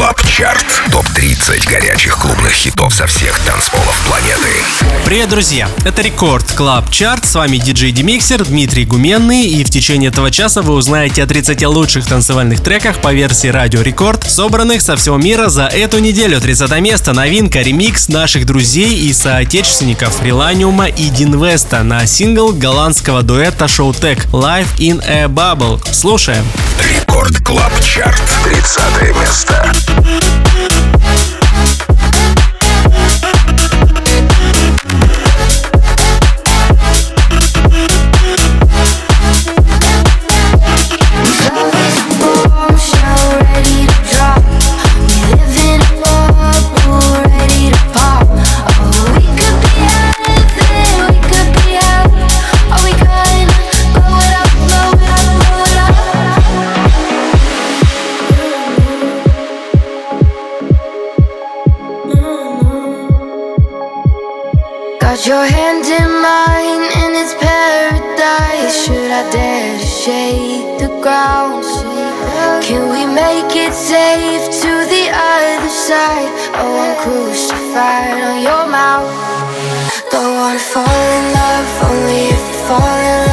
Club Chart. Топ-30 горячих клубных хитов со всех танцполов планеты. Привет, друзья! Это Record Club Chart. С вами диджей Демиксер Дмитрий Гуменный. И в течение этого часа вы узнаете о 30 лучших танцевальных треках по версии Радио Рекорд, собранных со всего мира за эту неделю. 30 место. Новинка, ремикс наших друзей и соотечественников Реланиума и Динвеста на сингл голландского дуэта Showtek Live in a Bubble. Слушаем. Рекорд Клаб Чарт. 30 место. Thank you. Got your hand in mine and it's paradise. Should I dare to shake the ground? Can we make it safe to the other side? Oh, I'm crucified on your mouth. Don't wanna fall in love, only if you fall in love.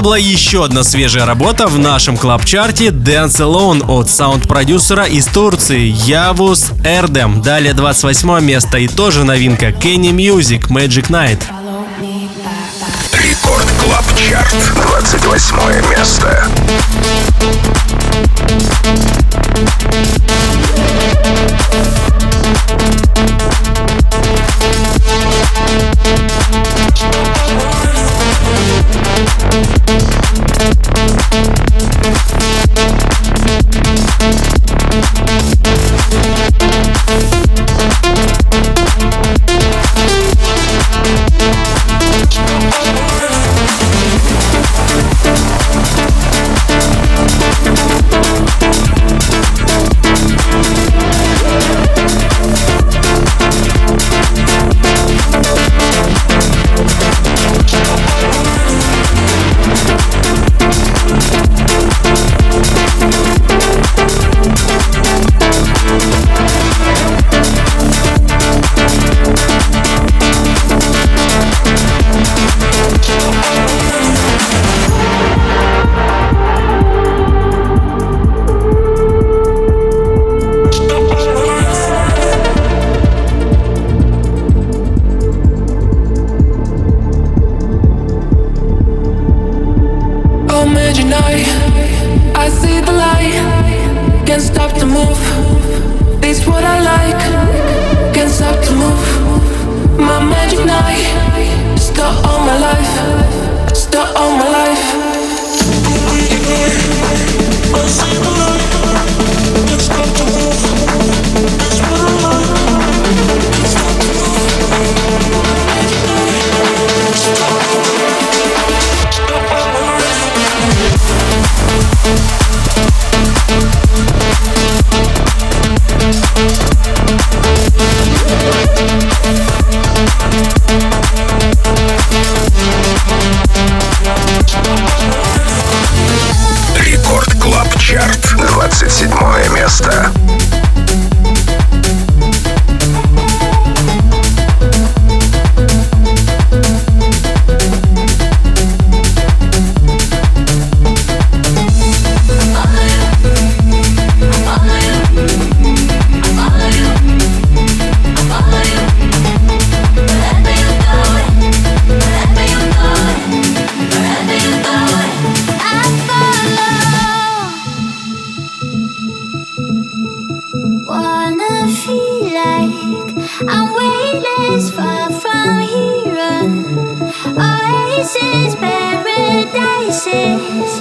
Это была еще одна свежая работа в нашем club-чарте Dance Alone от саунд-продюсера из Турции Явус Эрдем. Далее 28 место и тоже новинка Kenny Music Magic Night. Record Club Chart 28 место. Jesus.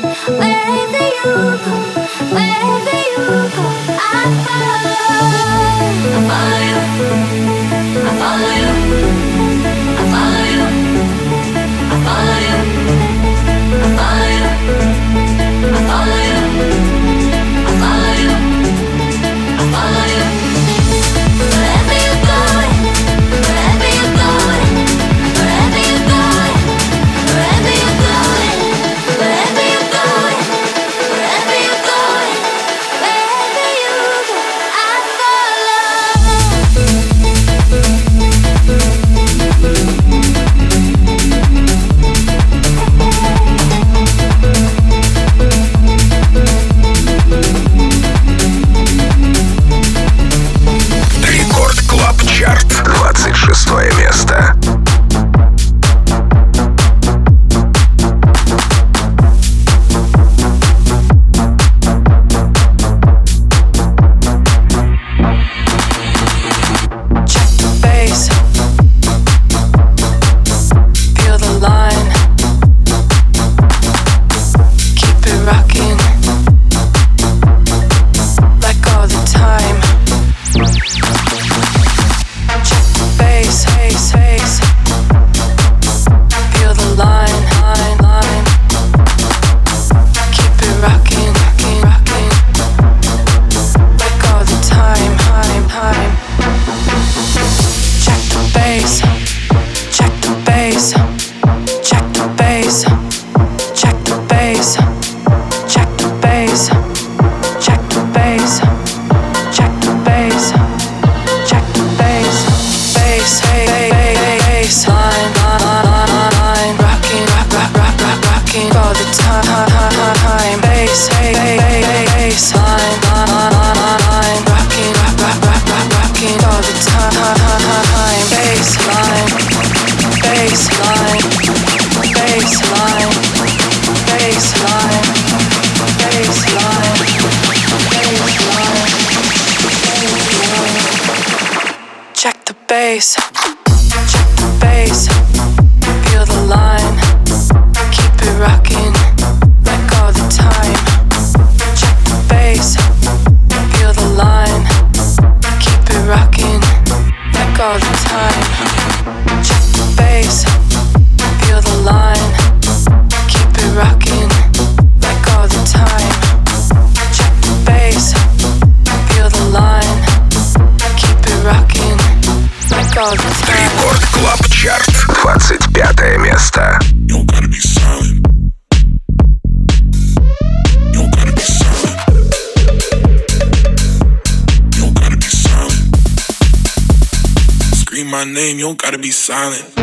Don't gotta be silent.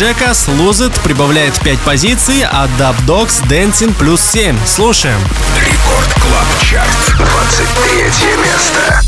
Джекас Lose прибавляет 5 позиций, а Dubdogz Dancing плюс 7. Слушаем. Record Club Chart. 23 место.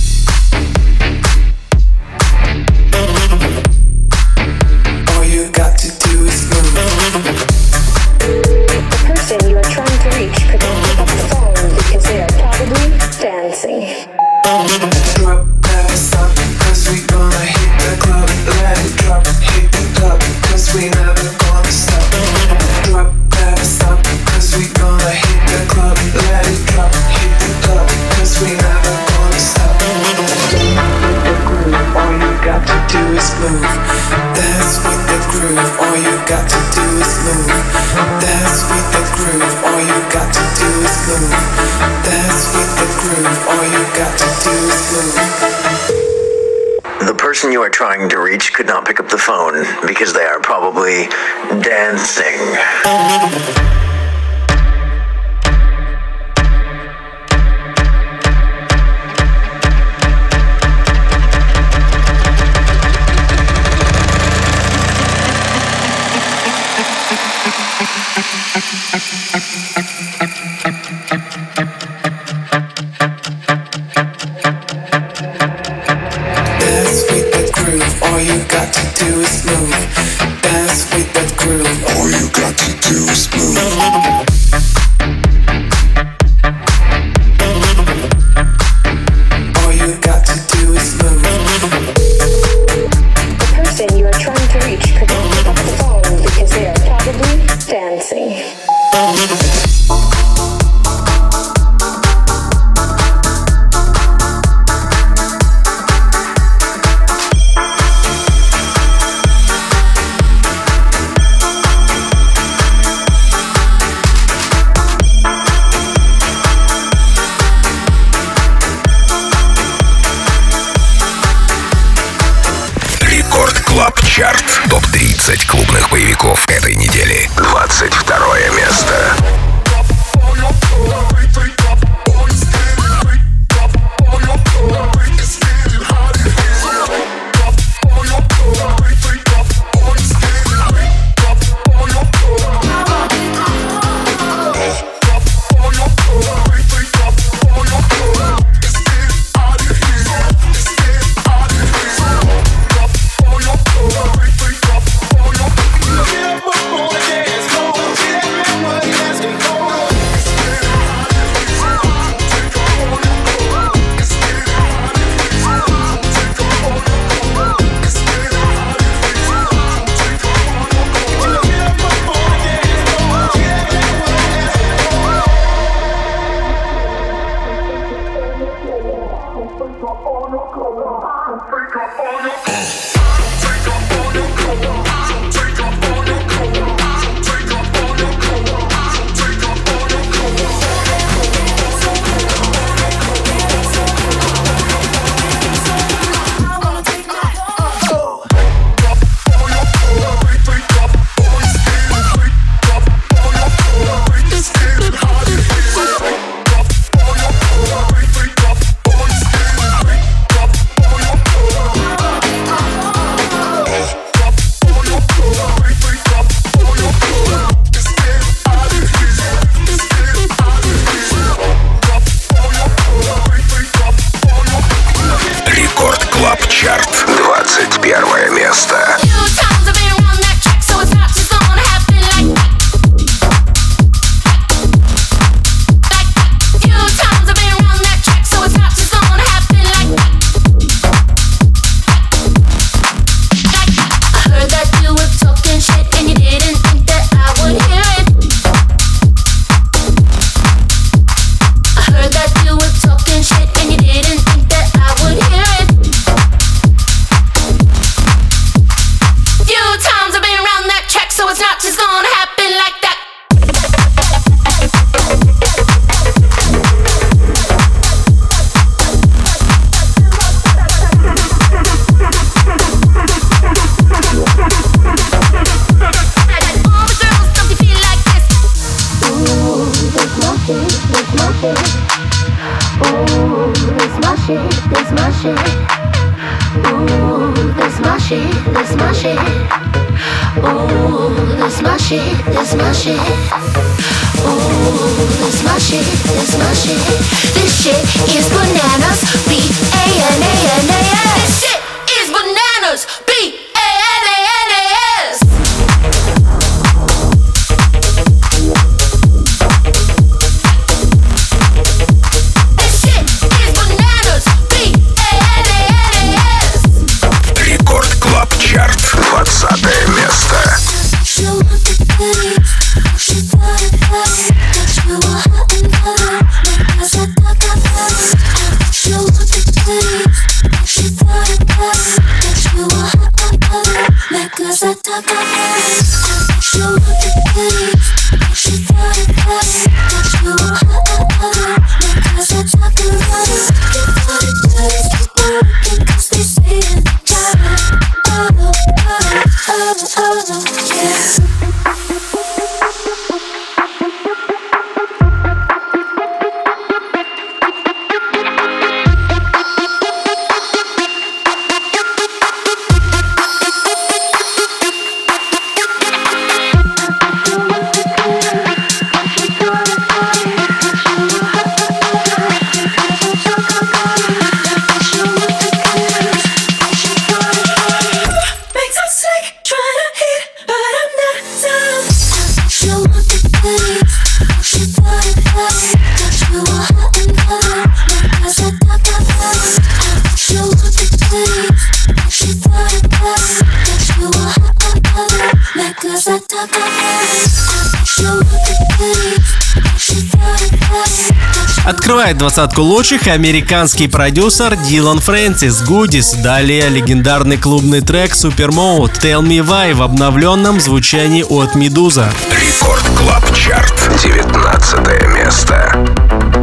Открывает двадцатку лучших американский продюсер Dillon Francis Goodies. Далее легендарный клубный трек Supermode Tell Me Why в обновленном звучании от Meduza. Record Club Chart. 19 место.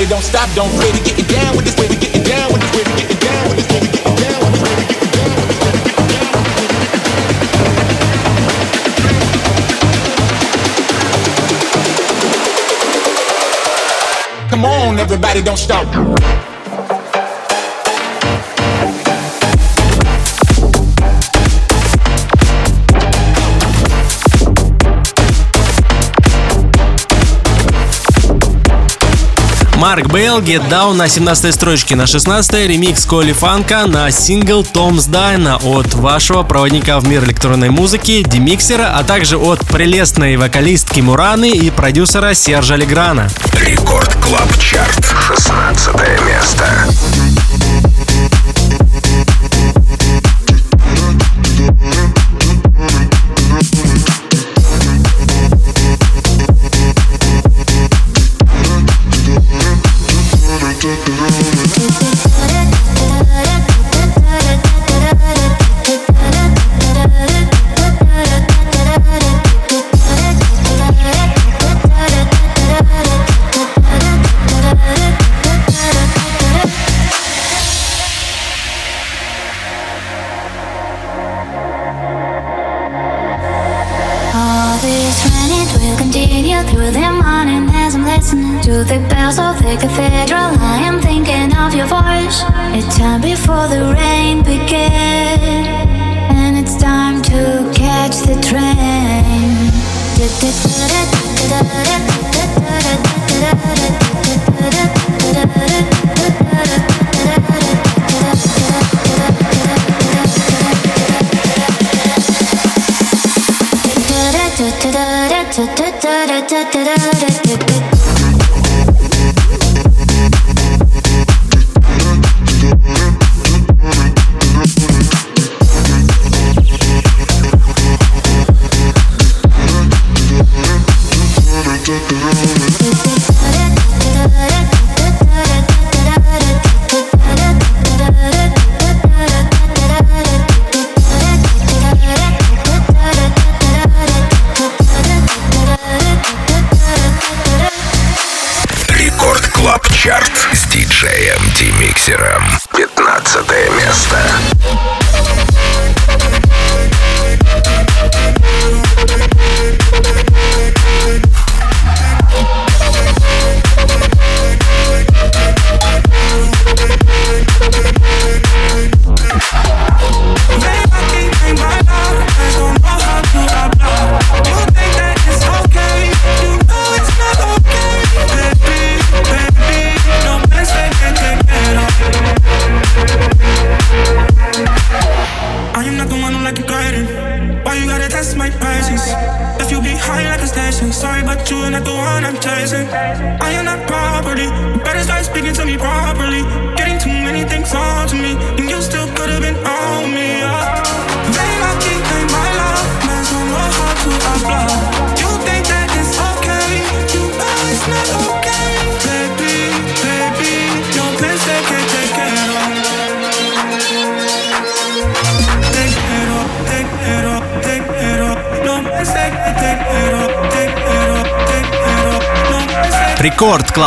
Everybody don't stop, don't quit. We getting down with this way, we getting down with this way, we getting down with this way, we getting down with this way, we getting down with this way. Come on, everybody don't stop. Марк Бейл, Get Down на 17 строчке, на 16 ремикс Коли Фанка на сингл Tom's Diner от вашего проводника в мир электронной музыки Демиксера, а также от прелестной вокалистки Мураны и продюсера Сержа Леграна. Record Club Chart. 16 место.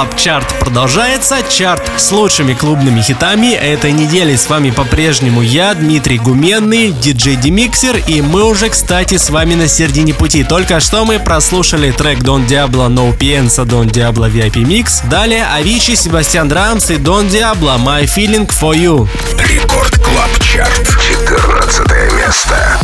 Club Chart продолжается. Чарт с лучшими клубными хитами этой недели. С вами по-прежнему я, Дмитрий Гуменный, диджей Демиксер. И мы уже, кстати, с вами на середине пути. Только что мы прослушали трек Don Diablo No Piensa Don Diablo VIP Mix. Далее Avicii, Sebastien Drums и Don Diablo My Feelings For You. Record Club Chart. 14 место.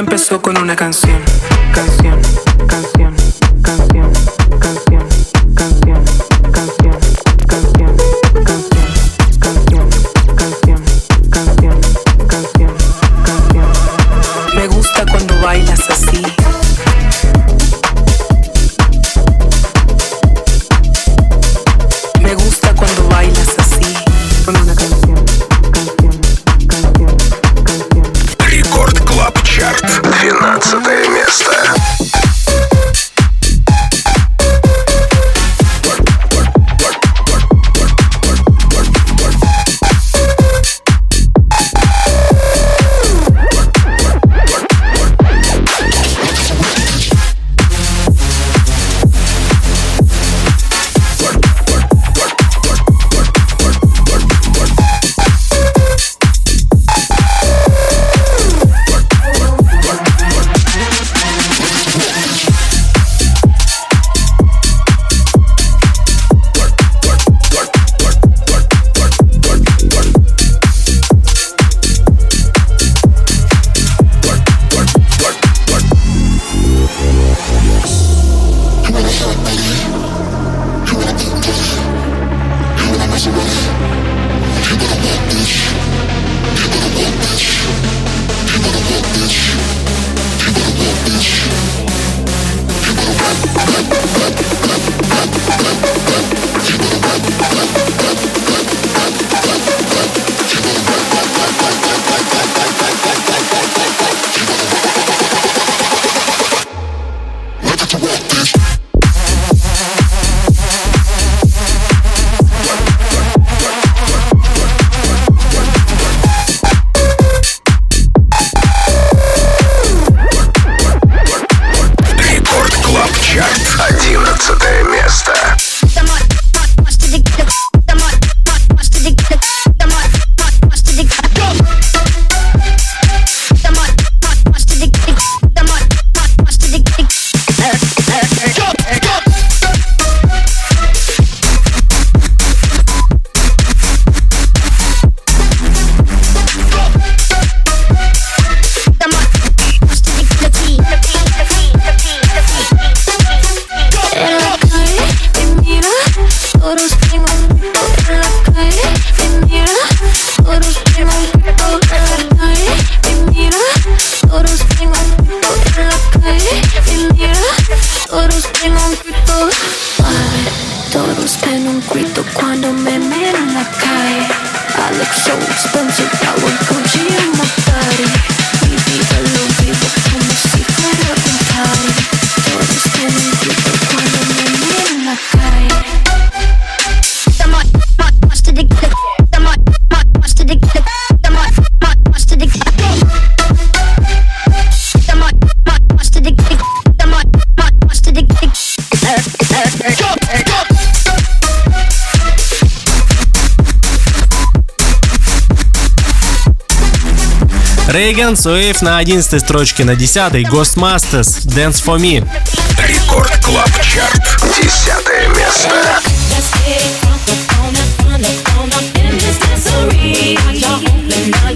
empezó con una canción, canción, canción, canción. Рейган, Суэйв на 11 строчке, на 10 Ghostmasters, Dance for Me. Рекорд Клаб Чарт, 10 место. Let's get drunk, we're gonna, gonna, gonna, in this dancery. Y'all open up.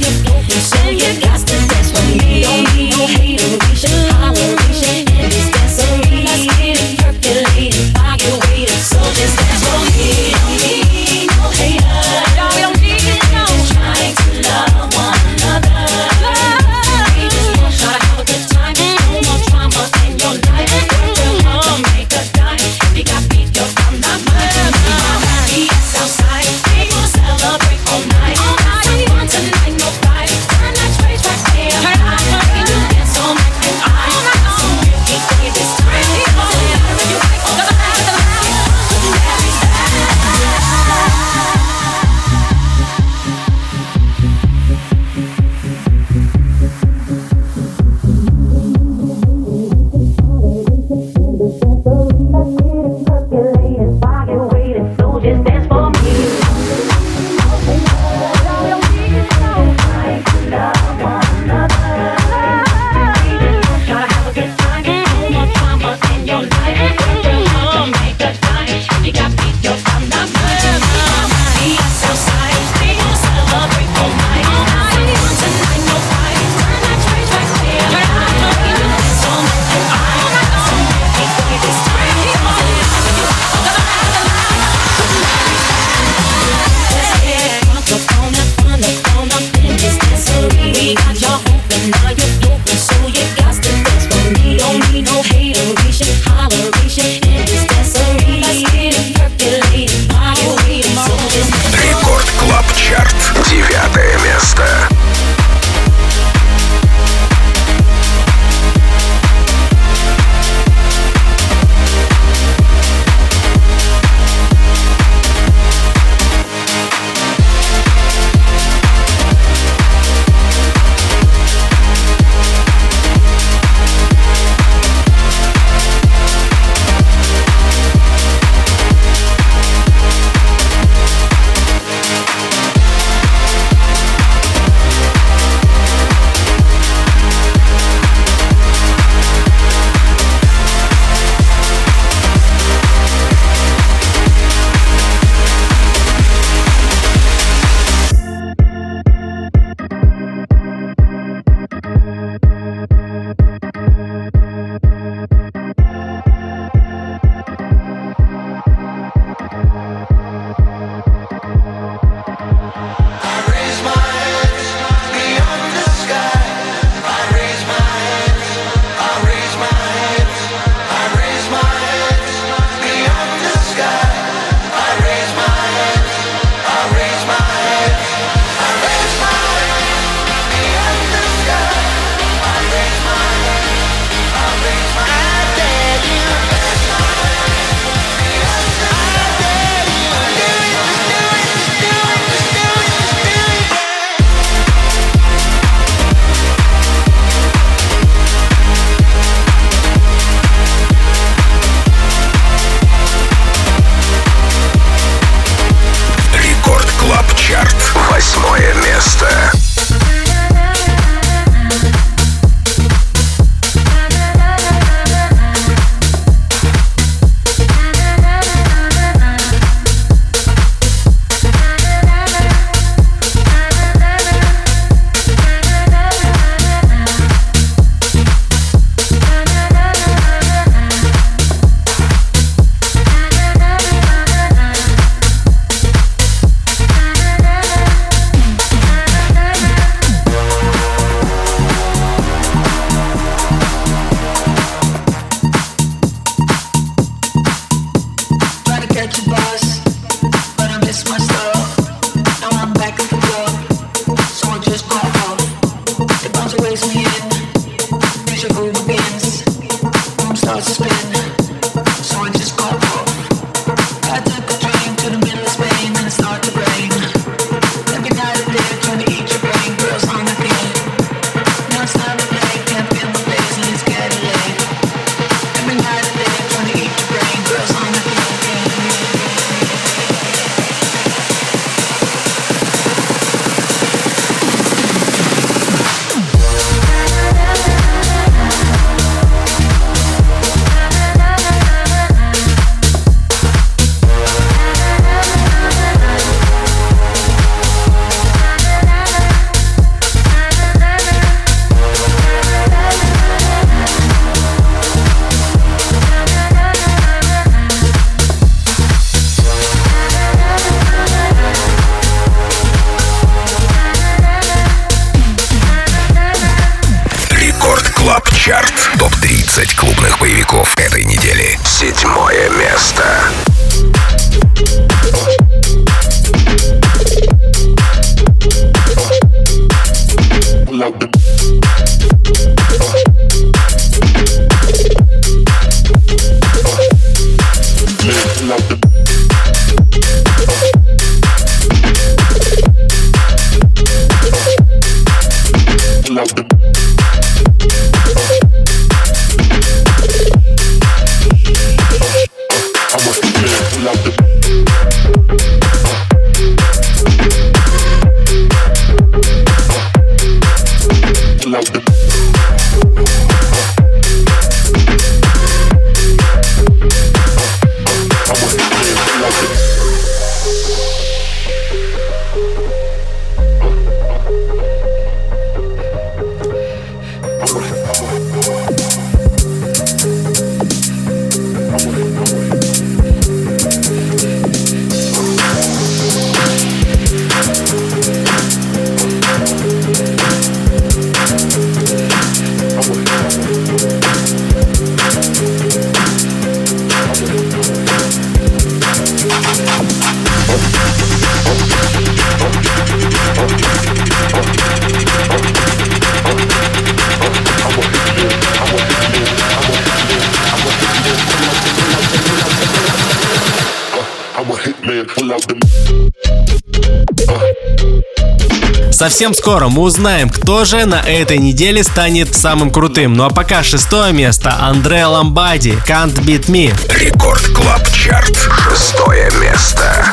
Совсем скоро мы узнаем, кто же на этой неделе станет самым крутым. Ну а пока шестое место Андре Ламбади «Can't Beat Me». Record Club Chart. Шестое место.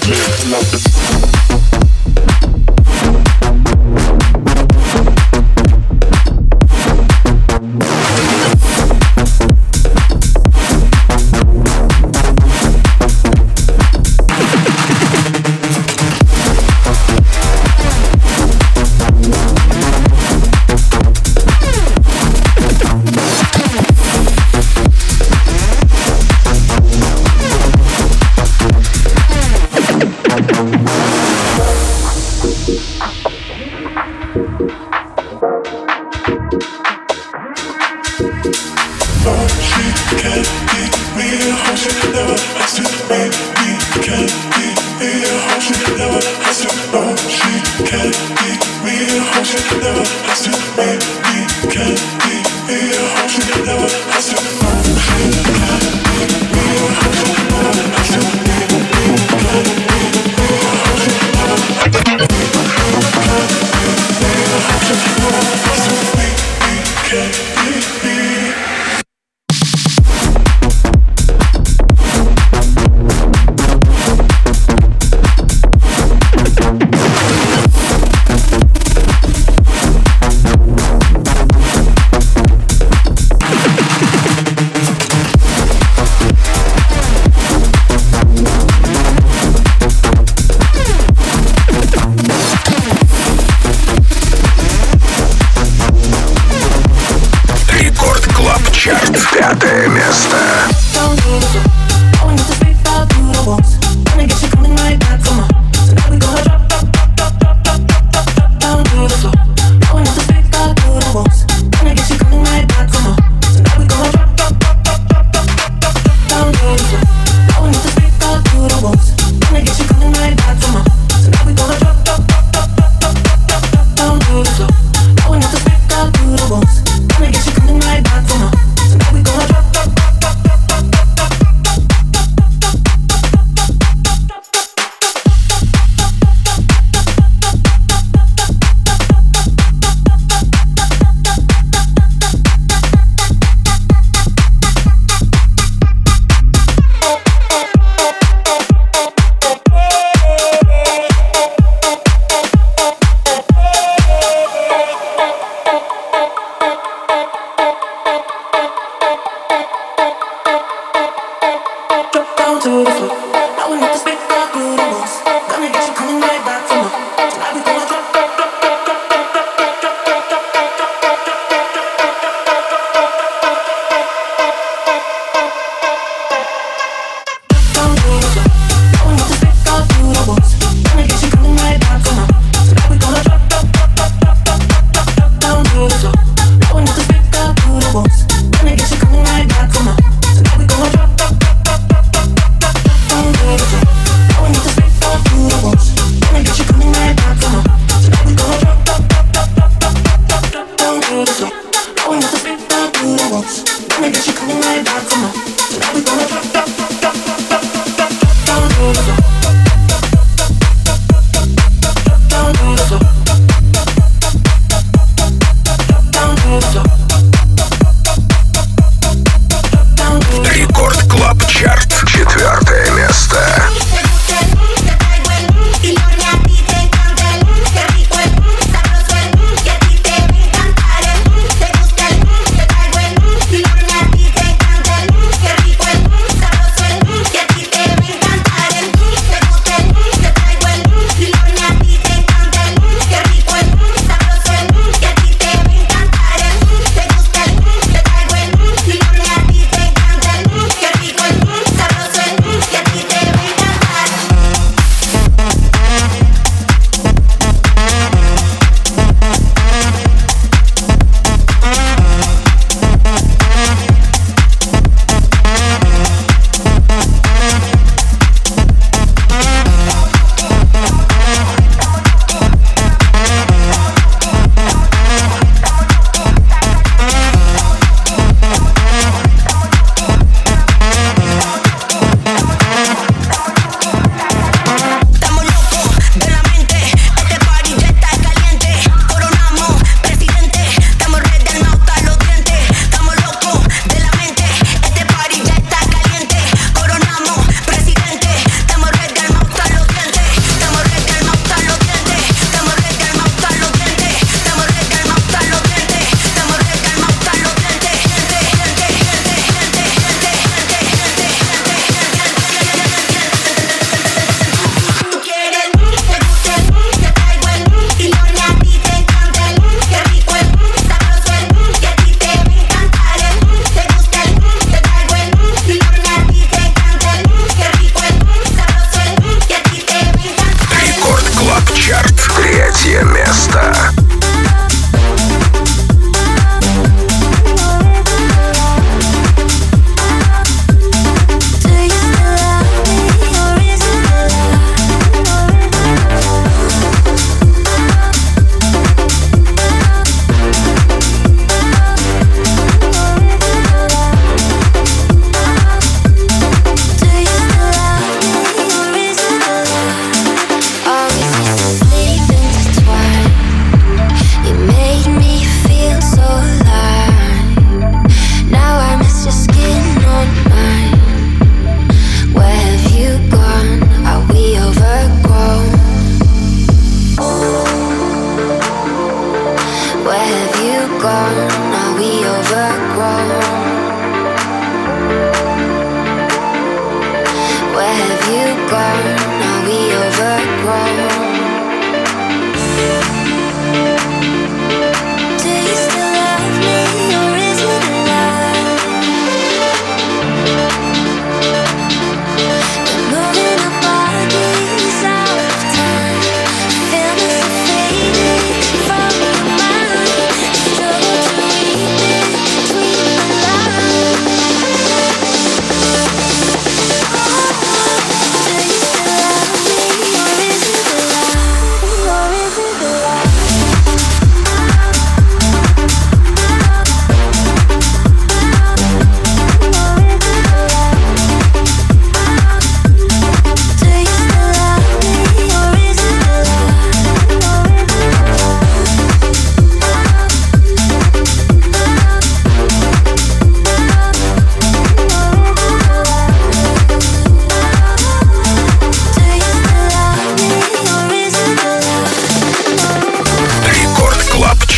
baby.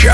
Но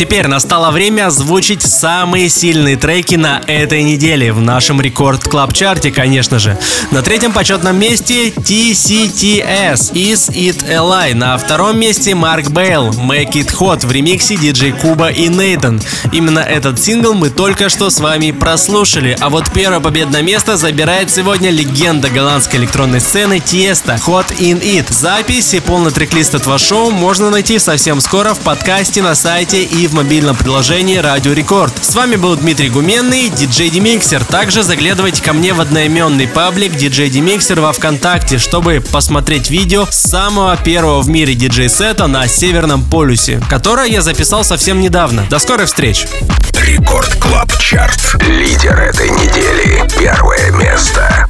теперь настало время озвучить самые сильные треки на этой неделе в нашем Record Club чарте, конечно же. На третьем почетном месте TCTS Is It a. На втором месте Марк Бейл Make It Hot в ремиксе DJ Куба и Нейтан. Именно этот сингл мы только что с вами прослушали. А вот первое победное место забирает сегодня легенда голландской электронной сцены Тиесто Hot In It. Запись и полный трек-лист этого шоу можно найти совсем скоро в подкасте на сайте и в мобильном приложении Радио Рекорд. С вами был Дмитрий Гуменный, диджей Демиксер. Также заглядывайте ко мне в одноименный паблик диджей Демиксер во Вконтакте, чтобы посмотреть видео самого первого в мире диджей-сета на Северном полюсе, которое я записал совсем недавно. До скорых встреч! Record Club Chart. Лидер этой недели. Первое место.